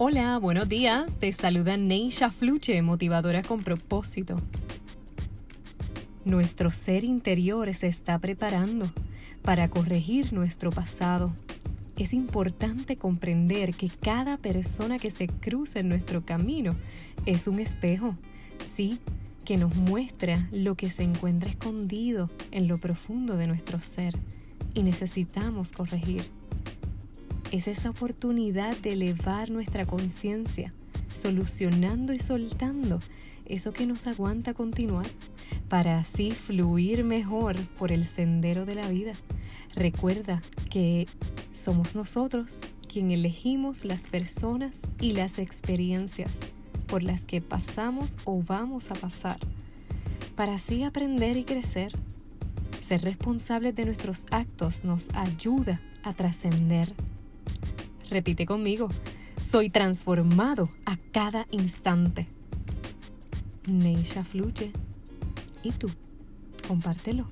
Hola, buenos días. Te saluda Neisha Fluche, motivadora con propósito. Nuestro ser interior se está preparando para corregir nuestro pasado. Es importante comprender que cada persona que se cruza en nuestro camino es un espejo, sí, que nos muestra lo que se encuentra escondido en lo profundo de nuestro ser y necesitamos corregir es esa oportunidad de elevar nuestra conciencia, solucionando y soltando eso que nos aguanta continuar, para así fluir mejor por el sendero de la vida. Recuerda que somos nosotros quien elegimos las personas y las experiencias por las que pasamos o vamos a pasar, para así aprender y crecer. Ser responsables de nuestros actos nos ayuda a trascender Repite conmigo. Soy transformado a cada instante. Neisha fluye. ¿Y tú? Compártelo.